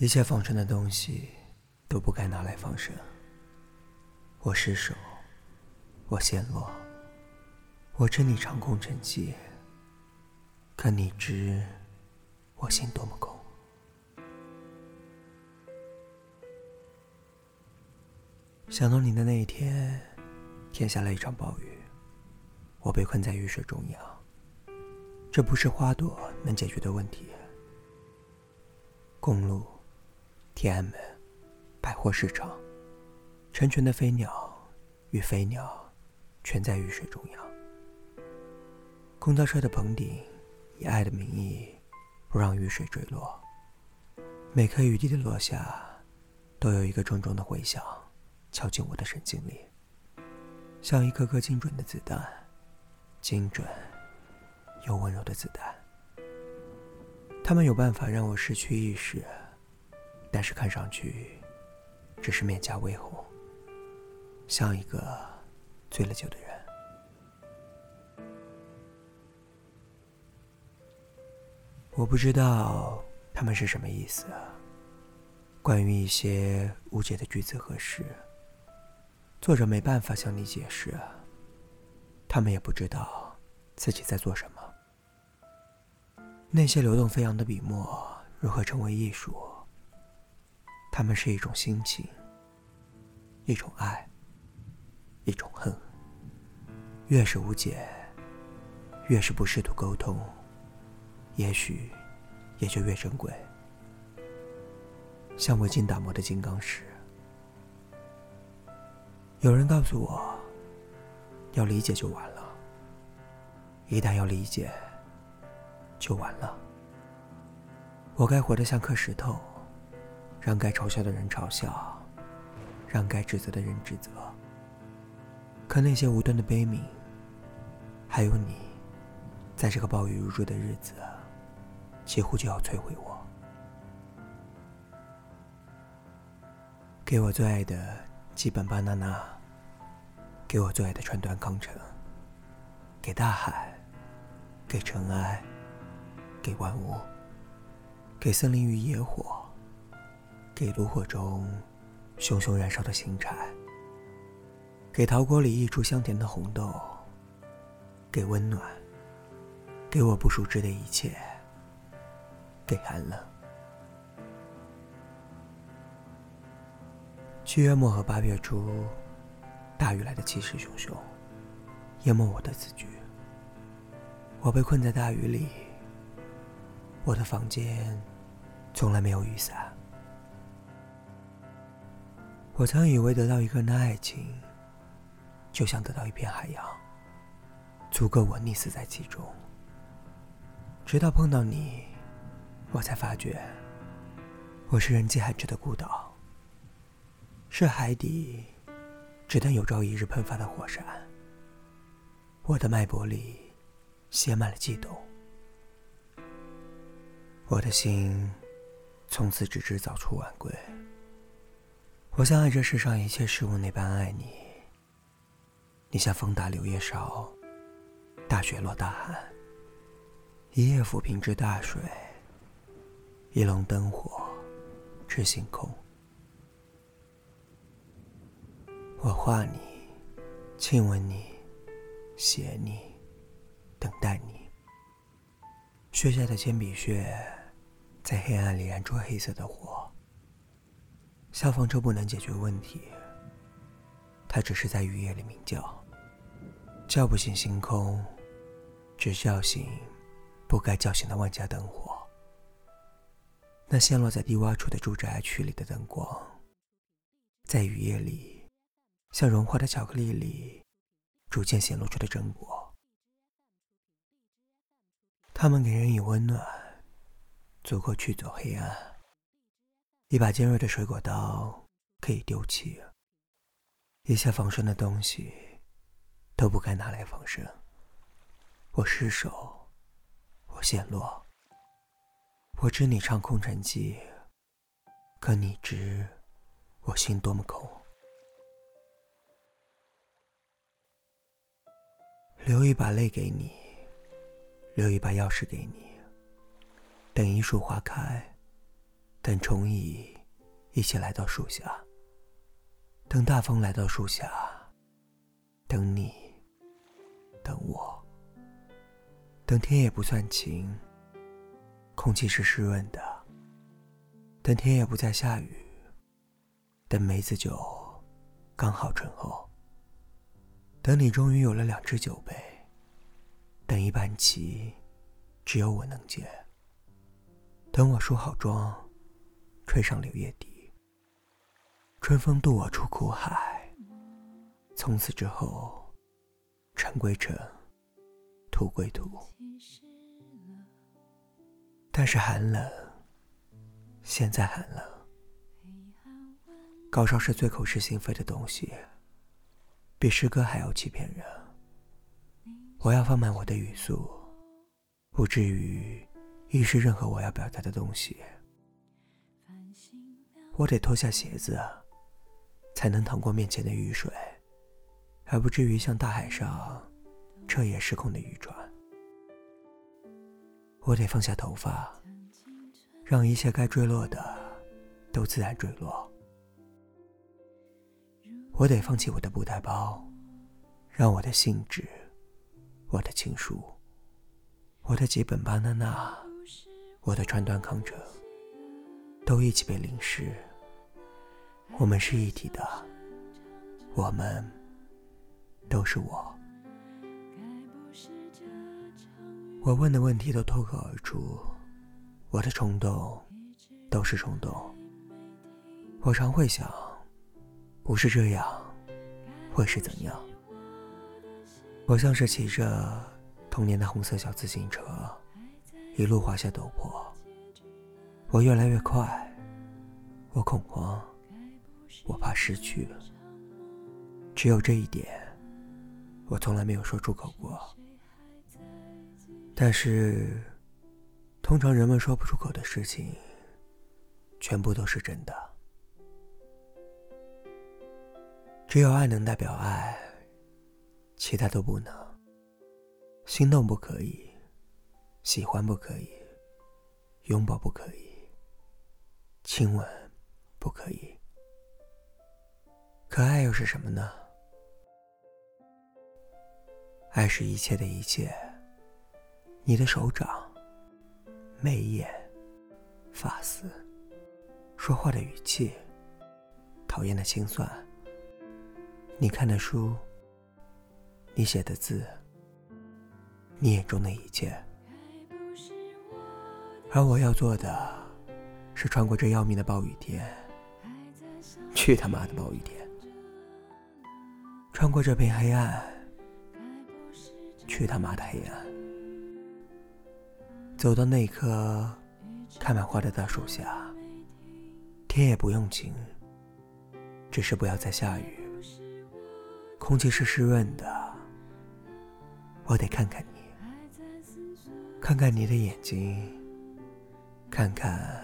一切放生的东西都不该拿来放生。我失手，我陷落，我知你长空沉寂，可你知我心多么空。想到你的那一天，天下了一场暴雨，我被困在雨水中央。这不是花朵能解决的问题。公路。天安门，百货市场，成群的飞鸟与飞鸟，全在雨水中央。公交车的棚顶，以爱的名义，不让雨水坠落。每颗雨滴的落下，都有一个重重的回响，敲进我的神经里，像一颗颗精准的子弹，精准又温柔的子弹。他们有办法让我失去意识。但是看上去，只是面颊微红，像一个醉了酒的人。我不知道他们是什么意思。关于一些无解的句子和事，作者没办法向你解释。他们也不知道自己在做什么。那些流动飞扬的笔墨如何成为艺术？他们是一种心情，一种爱，一种恨。越是无解，越是不试图沟通，也许也就越珍贵。像未经打磨的金刚石。有人告诉我，要理解就完了。一旦要理解，就完了。我该活得像颗石头。让该嘲笑的人嘲笑，让该指责的人指责。可那些无端的悲悯，还有你，在这个暴雨如注的日子，几乎就要摧毁我。给我最爱的基本巴娜娜，给我最爱的川端康成，给大海，给尘埃，给万物，给森林与野火。给炉火中熊熊燃烧的新柴，给陶锅里溢出香甜的红豆，给温暖，给我不熟知的一切，给寒冷。七月末和八月初，大雨来的气势汹汹，淹没我的字句。我被困在大雨里，我的房间从来没有雨伞。我曾以为得到一个人的爱情，就像得到一片海洋，足够我溺死在其中。直到碰到你，我才发觉，我是人迹罕至的孤岛，是海底只等有朝一日喷发的火山。我的脉搏里写满了悸动，我的心从此只知早出晚归。我像爱这世上一切事物那般爱你。你像风打柳叶梢，大雪落大寒，一夜抚平至大水，一笼灯火至星空。我画你，亲吻你，写你，等待你。削下的铅笔屑，在黑暗里燃出黑色的火。消防车不能解决问题，它只是在雨夜里鸣叫，叫不醒星空，只叫醒不该叫醒的万家灯火。那陷落在低洼处的住宅区里的灯光，在雨夜里，像融化的巧克力里，逐渐显露出的真果。它们给人以温暖，足够驱走黑暗。一把尖锐的水果刀可以丢弃，一些防身的东西都不该拿来防身。我失手，我陷落。我知你唱空城计，可你知我心多么空。留一把泪给你，留一把钥匙给你，等一树花开。等虫蚁一起来到树下，等大风来到树下，等你，等我，等天也不算晴，空气是湿润的，等天也不再下雨，等梅子酒刚好醇厚，等你终于有了两只酒杯，等一盘棋只有我能解，等我梳好妆。吹上柳叶笛，春风渡我出苦海。从此之后，尘归尘，土归土。但是寒冷，现在寒冷。高烧是最口是心非的东西，比诗歌还要欺骗人。我要放慢我的语速，不至于遗失任何我要表达的东西。我得脱下鞋子，才能淌过面前的雨水，而不至于像大海上彻夜失控的渔船。我得放下头发，让一切该坠落的都自然坠落。我得放弃我的布袋包，让我的信纸、我的情书、我的几本巴娜娜、我的川端康成，都一起被淋湿。我们是一体的，我们都是我。我问的问题都脱口而出，我的冲动都是冲动。我常会想，不是这样，会是怎样？我像是骑着童年的红色小自行车，一路滑下陡坡。我越来越快，我恐慌。我怕失去，只有这一点，我从来没有说出口过。但是，通常人们说不出口的事情，全部都是真的。只有爱能代表爱，其他都不能。心动不可以，喜欢不可以，拥抱不可以，亲吻不可以。可爱又是什么呢？爱是一切的一切。你的手掌、眉眼、发丝、说话的语气、讨厌的心酸、你看的书、你写的字、你眼中的一切。而我要做的，是穿过这要命的暴雨天。去他妈的暴雨天！穿过这片黑暗，去他妈的黑暗！走到那棵开满花的大树下，天也不用晴，只是不要再下雨。空气是湿润的，我得看看你，看看你的眼睛，看看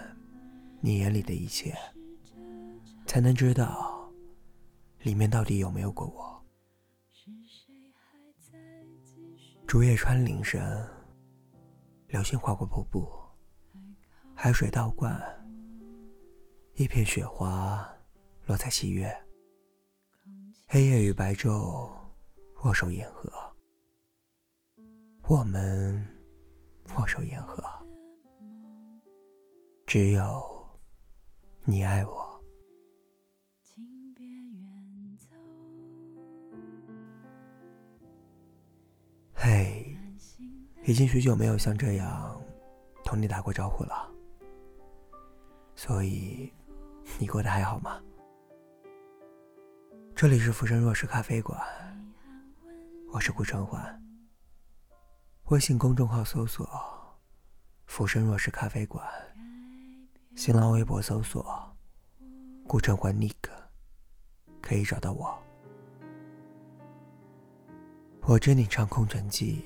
你眼里的一切，才能知道里面到底有没有过我。竹叶穿林声，流星划过瀑布，海水倒灌，一片雪花落在七月。黑夜与白昼握手言和，我们握手言和，只有你爱我。已经许久没有像这样同你打过招呼了，所以你过得还好吗？这里是浮生若世咖啡馆，我是顾承欢。微信公众号搜索“浮生若世咖啡馆”，新浪微博搜索“顾承欢 Nick”，可以找到我。我知你唱空城计，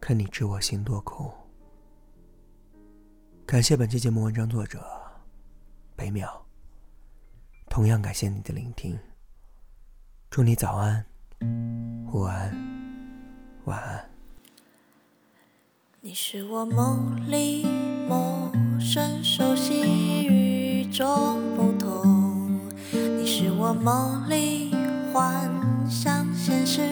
看你知我心多苦。感谢本期节目文章作者北淼。同样感谢你的聆听。祝你早安午安晚安。你是我梦里陌生熟悉与众不同。你是我梦里幻想现实。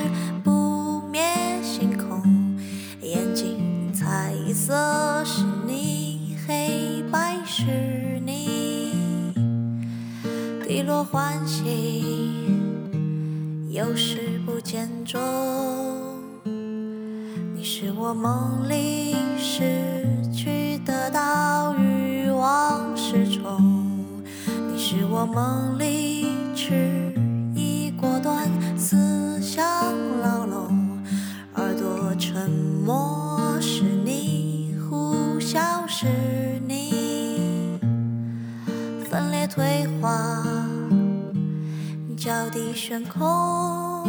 欢喜，有时不见踪。你是我梦里失去得到欲望失重。是我梦里痴悬空。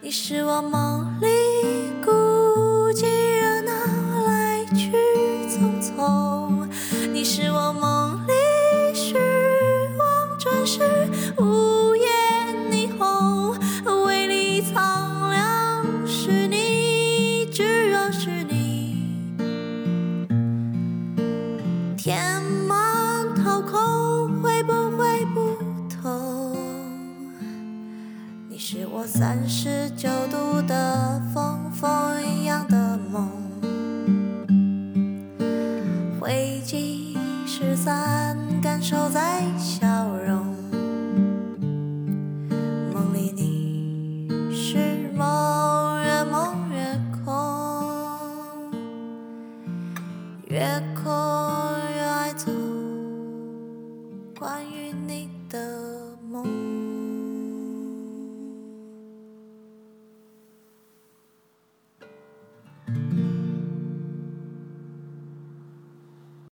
你是我梦里孤寂热闹，来去匆匆。你是我梦。是午夜霓虹，为你苍凉是你，炙热是你，填满掏空是我三十九度的风，风一样的梦，灰烬失散，感受在笑容。